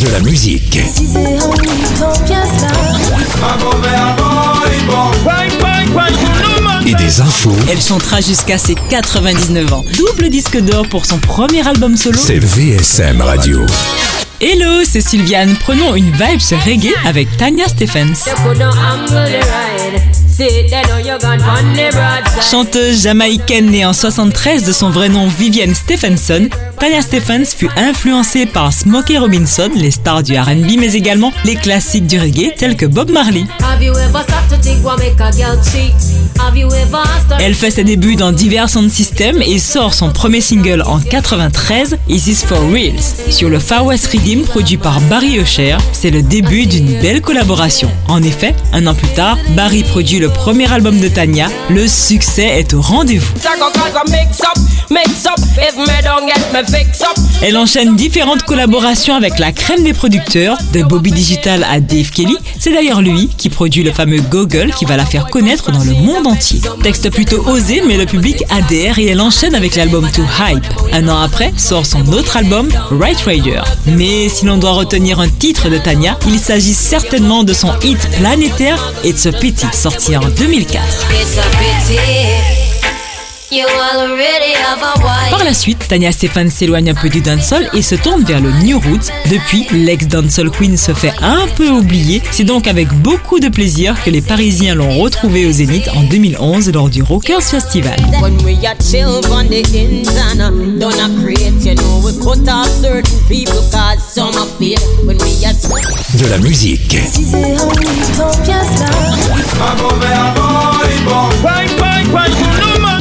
De la musique. Et des infos. Elle chantera jusqu'à ses 99 ans. Double disque d'or pour son premier album solo. C'est VSM Radio. Hello, c'est Sylviane. Prenons une vibe sur reggae avec Tanya Stephens. Chanteuse jamaïcaine née en 73 de son vrai nom Vivienne Stephenson, Tanya Stephens fut influencée par Smokey Robinson, les stars du R&B, mais également les classiques du reggae tels que Bob Marley. Elle fait ses débuts dans divers sound systems et sort son premier single en 93, Is This For Reals? Sur le Far West Rhythm produit par Barry Usher, c'est le début d'une belle collaboration. En effet, un an plus tard, Barry produit le premier album de Tanya, le succès est au rendez-vous. Elle enchaîne différentes collaborations avec la crème des producteurs, de Bobby Digital à Dave Kelly. C'est d'ailleurs lui qui produit le fameux Google qui va la faire connaître dans le monde entier. Texte plutôt osé, mais le public adhère et elle enchaîne avec l'album To Hype. Un an après, sort son autre album, Right Rider. Mais si l'on doit retenir un titre de Tanya, il s'agit certainement de son hit planétaire It's a Pity, sorti en 2004. Par la suite, Tanya Stefan s'éloigne un peu du dancehall et se tourne vers le New Roots. Depuis, l'ex-dancehall queen se fait un peu oublier. C'est donc avec beaucoup de plaisir que les Parisiens l'ont retrouvée au Zénith en 2011 lors du Rockers Festival. De la musique.